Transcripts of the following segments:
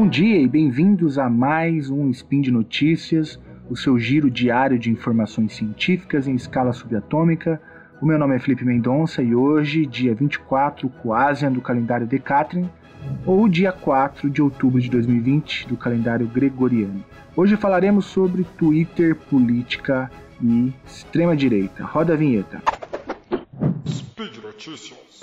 Bom dia e bem-vindos a mais um Spin de Notícias, o seu giro diário de informações científicas em escala subatômica. O meu nome é Felipe Mendonça e hoje, dia 24, quase do calendário Decatrin, ou dia 4 de outubro de 2020 do calendário gregoriano. Hoje falaremos sobre Twitter, política e extrema-direita. Roda a vinheta. Speed Notícias.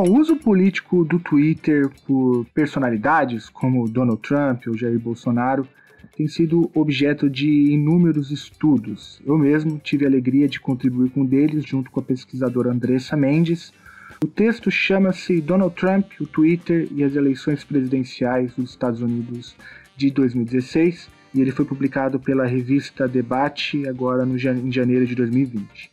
Bom, o uso político do Twitter por personalidades como Donald Trump ou Jair Bolsonaro tem sido objeto de inúmeros estudos. Eu mesmo tive a alegria de contribuir com um deles junto com a pesquisadora Andressa Mendes. O texto chama-se Donald Trump, o Twitter e as eleições presidenciais dos Estados Unidos de 2016 e ele foi publicado pela revista Debate agora no, em janeiro de 2020.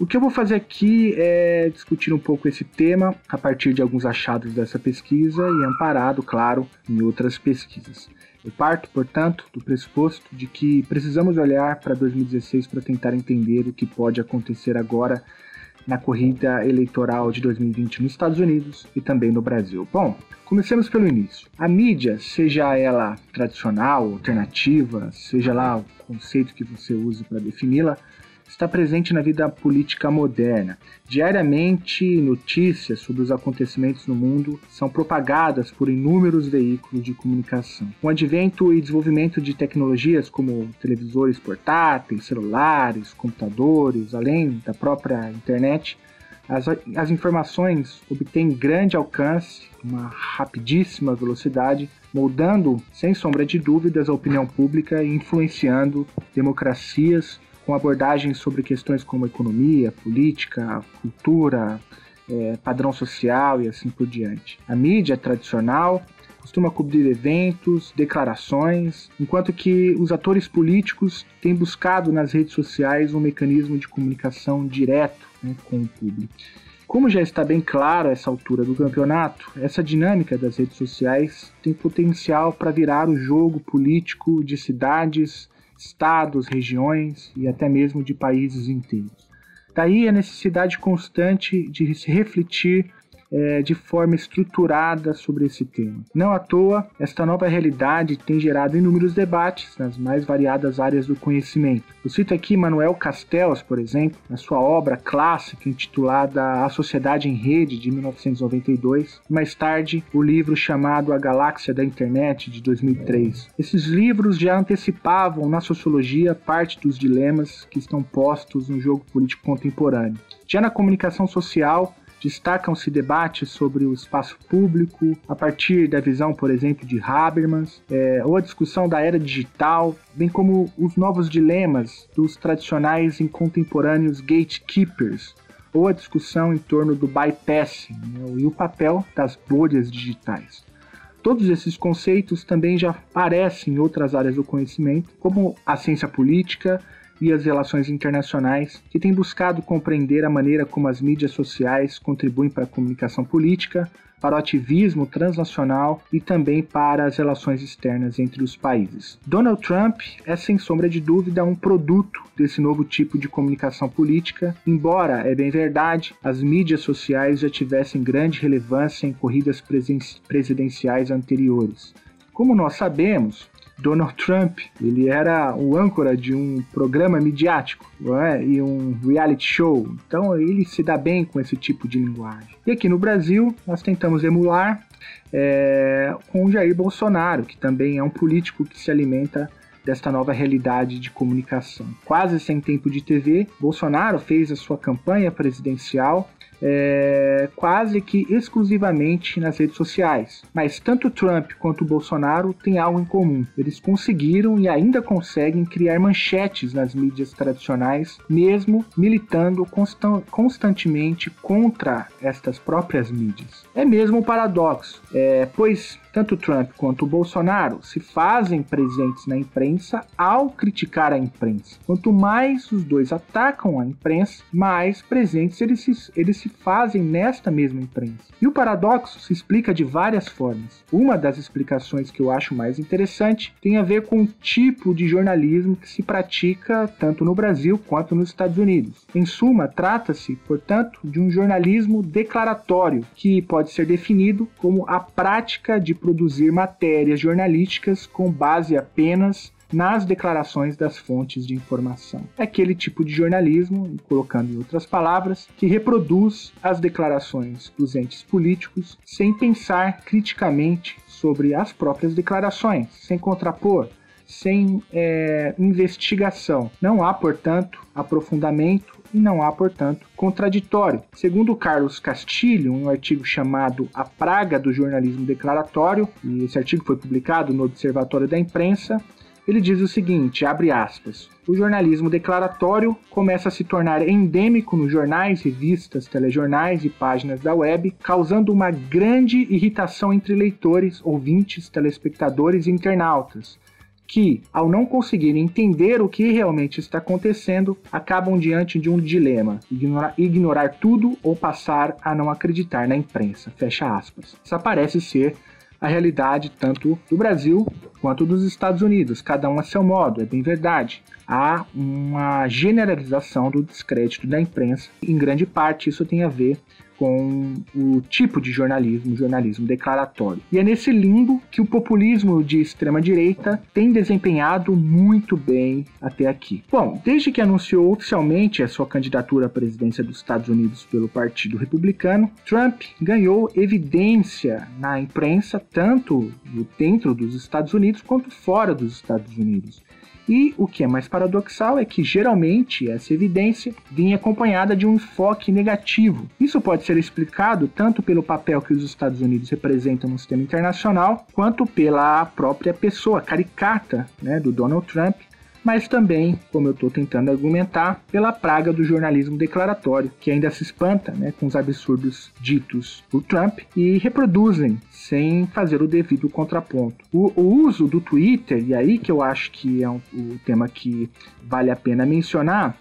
O que eu vou fazer aqui é discutir um pouco esse tema a partir de alguns achados dessa pesquisa e amparado, claro, em outras pesquisas. Eu parto, portanto, do pressuposto de que precisamos olhar para 2016 para tentar entender o que pode acontecer agora na corrida eleitoral de 2020 nos Estados Unidos e também no Brasil. Bom, comecemos pelo início. A mídia, seja ela tradicional, alternativa, seja lá o conceito que você use para defini-la, está presente na vida política moderna. Diariamente, notícias sobre os acontecimentos no mundo são propagadas por inúmeros veículos de comunicação. Com o advento e desenvolvimento de tecnologias como televisores portáteis, celulares, computadores, além da própria internet, as, as informações obtêm grande alcance, uma rapidíssima velocidade, moldando, sem sombra de dúvidas, a opinião pública e influenciando democracias com abordagens sobre questões como economia, política, cultura, é, padrão social e assim por diante. A mídia tradicional costuma cobrir eventos, declarações, enquanto que os atores políticos têm buscado nas redes sociais um mecanismo de comunicação direto né, com o público. Como já está bem claro a essa altura do campeonato, essa dinâmica das redes sociais tem potencial para virar o jogo político de cidades, estados, regiões e até mesmo de países inteiros. Daí a necessidade constante de se refletir é, de forma estruturada sobre esse tema. Não à toa, esta nova realidade tem gerado inúmeros debates nas mais variadas áreas do conhecimento. Eu cito aqui Manuel Castells, por exemplo, na sua obra clássica intitulada A Sociedade em Rede, de 1992, e mais tarde o livro chamado A Galáxia da Internet, de 2003. Esses livros já antecipavam na sociologia parte dos dilemas que estão postos no jogo político contemporâneo. Já na comunicação social, Destacam-se debates sobre o espaço público, a partir da visão, por exemplo, de Habermas, é, ou a discussão da era digital, bem como os novos dilemas dos tradicionais e contemporâneos gatekeepers, ou a discussão em torno do bypassing né, e o papel das bolhas digitais. Todos esses conceitos também já aparecem em outras áreas do conhecimento, como a ciência política e as relações internacionais, que tem buscado compreender a maneira como as mídias sociais contribuem para a comunicação política, para o ativismo transnacional e também para as relações externas entre os países. Donald Trump é, sem sombra de dúvida, um produto desse novo tipo de comunicação política, embora, é bem verdade, as mídias sociais já tivessem grande relevância em corridas presidenciais anteriores. Como nós sabemos, Donald Trump, ele era o âncora de um programa midiático é? e um reality show. Então ele se dá bem com esse tipo de linguagem. E aqui no Brasil, nós tentamos emular é, com Jair Bolsonaro, que também é um político que se alimenta desta nova realidade de comunicação. Quase sem tempo de TV, Bolsonaro fez a sua campanha presidencial é, quase que exclusivamente nas redes sociais. Mas tanto Trump quanto Bolsonaro têm algo em comum. Eles conseguiram e ainda conseguem criar manchetes nas mídias tradicionais, mesmo militando constan constantemente contra estas próprias mídias. É mesmo um paradoxo, é, pois tanto Trump quanto Bolsonaro se fazem presentes na imprensa ao criticar a imprensa. Quanto mais os dois atacam a imprensa, mais presentes eles se, eles se fazem nesta mesma imprensa. E o paradoxo se explica de várias formas. Uma das explicações que eu acho mais interessante tem a ver com o tipo de jornalismo que se pratica tanto no Brasil quanto nos Estados Unidos. Em suma, trata-se, portanto, de um jornalismo declaratório que pode ser definido como a prática de produzir matérias jornalísticas com base apenas nas declarações das fontes de informação. É aquele tipo de jornalismo, colocando em outras palavras, que reproduz as declarações dos entes políticos sem pensar criticamente sobre as próprias declarações, sem contrapor, sem é, investigação. Não há, portanto, aprofundamento e não há, portanto, contraditório. Segundo Carlos Castilho, um artigo chamado A Praga do Jornalismo Declaratório, e esse artigo foi publicado no Observatório da Imprensa, ele diz o seguinte, abre aspas, o jornalismo declaratório começa a se tornar endêmico nos jornais, revistas, telejornais e páginas da web, causando uma grande irritação entre leitores, ouvintes, telespectadores e internautas, que, ao não conseguirem entender o que realmente está acontecendo, acabam diante de um dilema: ignorar, ignorar tudo ou passar a não acreditar na imprensa. Fecha aspas. Isso parece ser a realidade tanto do Brasil quanto dos Estados Unidos, cada um a seu modo, é bem verdade. Há uma generalização do descrédito da imprensa, em grande parte isso tem a ver com o tipo de jornalismo, jornalismo declaratório. E é nesse limbo que o populismo de extrema direita tem desempenhado muito bem até aqui. Bom, desde que anunciou oficialmente a sua candidatura à presidência dos Estados Unidos pelo Partido Republicano, Trump ganhou evidência na imprensa tanto dentro dos Estados Unidos quanto fora dos Estados Unidos. E o que é mais paradoxal é que geralmente essa evidência vinha acompanhada de um enfoque negativo. Isso pode ser explicado tanto pelo papel que os Estados Unidos representam no sistema internacional, quanto pela própria pessoa caricata né, do Donald Trump, mas também, como eu estou tentando argumentar, pela praga do jornalismo declaratório, que ainda se espanta né, com os absurdos ditos por Trump e reproduzem sem fazer o devido contraponto. O, o uso do Twitter, e aí que eu acho que é um, o tema que vale a pena mencionar,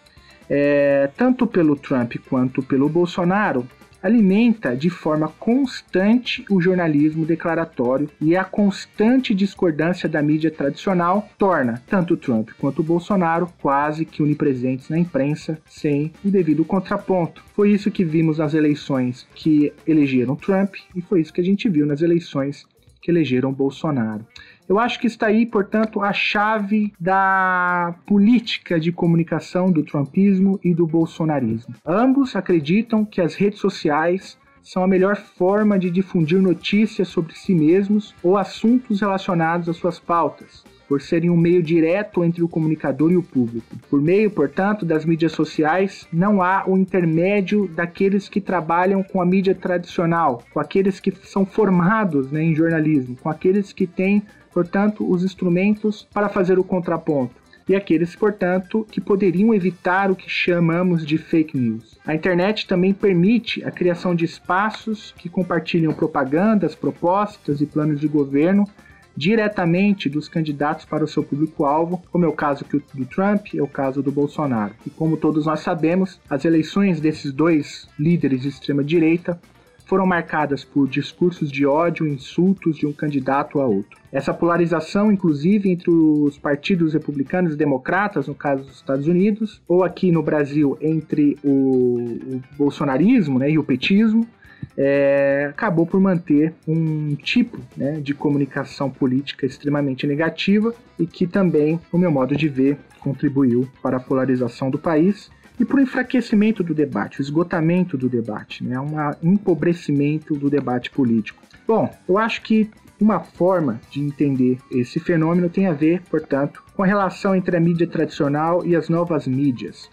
é, tanto pelo Trump quanto pelo Bolsonaro, alimenta de forma constante o jornalismo declaratório e a constante discordância da mídia tradicional torna tanto Trump quanto Bolsonaro quase que onipresentes na imprensa sem o devido contraponto. Foi isso que vimos nas eleições que elegeram Trump e foi isso que a gente viu nas eleições que elegeram Bolsonaro. Eu acho que está aí, portanto, a chave da política de comunicação do trumpismo e do bolsonarismo. Ambos acreditam que as redes sociais são a melhor forma de difundir notícias sobre si mesmos ou assuntos relacionados às suas pautas por serem um meio direto entre o comunicador e o público. Por meio, portanto, das mídias sociais, não há o intermédio daqueles que trabalham com a mídia tradicional, com aqueles que são formados né, em jornalismo, com aqueles que têm, portanto, os instrumentos para fazer o contraponto e aqueles, portanto, que poderiam evitar o que chamamos de fake news. A internet também permite a criação de espaços que compartilham propagandas, propostas e planos de governo diretamente dos candidatos para o seu público-alvo, como é o caso do Trump é o caso do Bolsonaro. E como todos nós sabemos, as eleições desses dois líderes de extrema-direita foram marcadas por discursos de ódio e insultos de um candidato a outro. Essa polarização, inclusive, entre os partidos republicanos e democratas, no caso dos Estados Unidos, ou aqui no Brasil, entre o, o bolsonarismo né, e o petismo, é, acabou por manter um tipo né, de comunicação política extremamente negativa e que também, no meu modo de ver, contribuiu para a polarização do país e para o enfraquecimento do debate, o esgotamento do debate, né, um empobrecimento do debate político. Bom, eu acho que uma forma de entender esse fenômeno tem a ver, portanto, com a relação entre a mídia tradicional e as novas mídias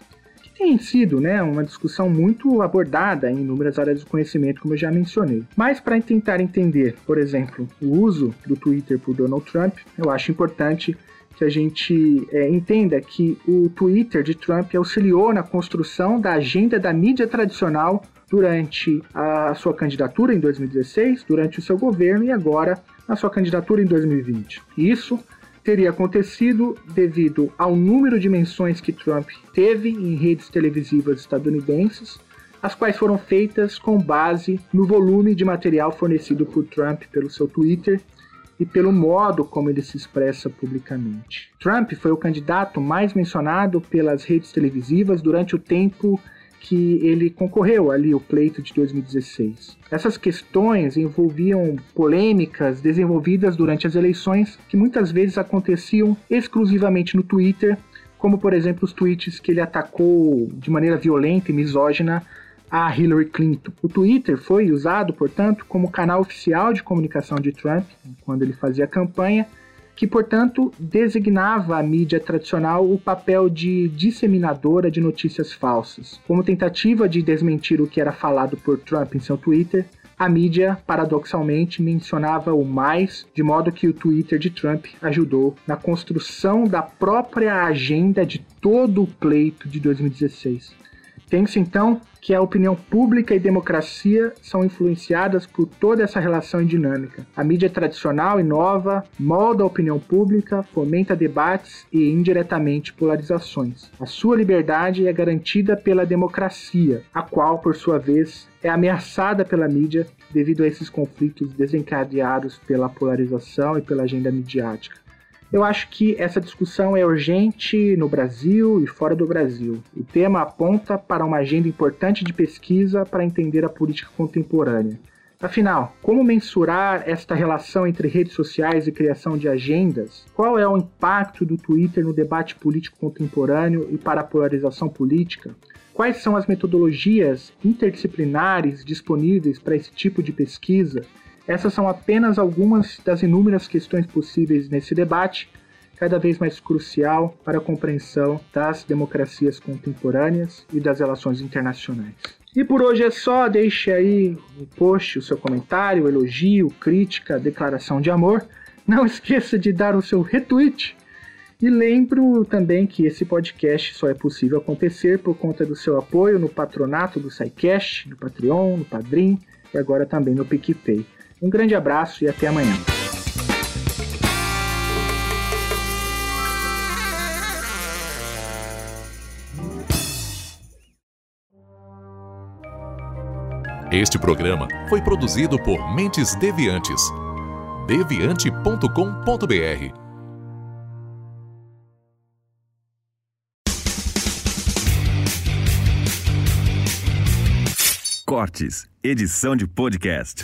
tem sido né, uma discussão muito abordada em inúmeras áreas do conhecimento, como eu já mencionei. Mas para tentar entender, por exemplo, o uso do Twitter por Donald Trump, eu acho importante que a gente é, entenda que o Twitter de Trump auxiliou na construção da agenda da mídia tradicional durante a, sua candidatura em 2016, durante o seu governo e agora na sua candidatura em 2020. Isso teria acontecido devido ao número de menções que Trump teve em redes televisivas estadunidenses, as quais foram feitas com base no volume de material fornecido por Trump pelo seu Twitter e pelo modo como ele se expressa publicamente. Trump foi o candidato mais mencionado pelas redes televisivas durante o tempo que ele concorreu ali o pleito de 2016. Essas questões envolviam polêmicas desenvolvidas durante as eleições que muitas vezes aconteciam exclusivamente no Twitter, como por exemplo os tweets que ele atacou de maneira violenta e misógina a Hillary Clinton. O Twitter foi usado, portanto, como canal oficial de comunicação de Trump quando ele fazia campanha, que, portanto, designava a mídia tradicional o papel de disseminadora de notícias falsas. Como tentativa de desmentir o que era falado por Trump em seu Twitter, a mídia, paradoxalmente, mencionava o mais, de modo que o Twitter de Trump ajudou na construção da própria agenda de todo o pleito de 2016. Tem-se então que a opinião pública e democracia são influenciadas por toda essa relação e dinâmica. A mídia tradicional inova, molda a opinião pública, fomenta debates e indiretamente polarizações. A sua liberdade é garantida pela democracia, a qual, por sua vez, é ameaçada pela mídia devido a esses conflitos desencadeados pela polarização e pela agenda midiática. Eu acho que essa discussão é urgente no Brasil e fora do Brasil. O tema aponta para uma agenda importante de pesquisa para entender a política contemporânea. Afinal, como mensurar esta relação entre redes sociais e criação de agendas? Qual é o impacto do Twitter no debate político contemporâneo e para a polarização política? Quais são as metodologias interdisciplinares disponíveis para esse tipo de pesquisa? Essas são apenas algumas das inúmeras questões possíveis nesse debate, cada vez mais crucial para a compreensão das democracias contemporâneas e das relações internacionais. E por hoje é só, deixe aí no post o seu comentário, elogio, crítica, declaração de amor. Não esqueça de dar o seu retweet. E lembro também que esse podcast só é possível acontecer por conta do seu apoio no patronato do SciCast, no Patreon, no Padrim e agora também no PicPay. Um grande abraço e até amanhã. Este programa foi produzido por Mentes Deviantes. deviante.com.br Cortes, edição de podcast.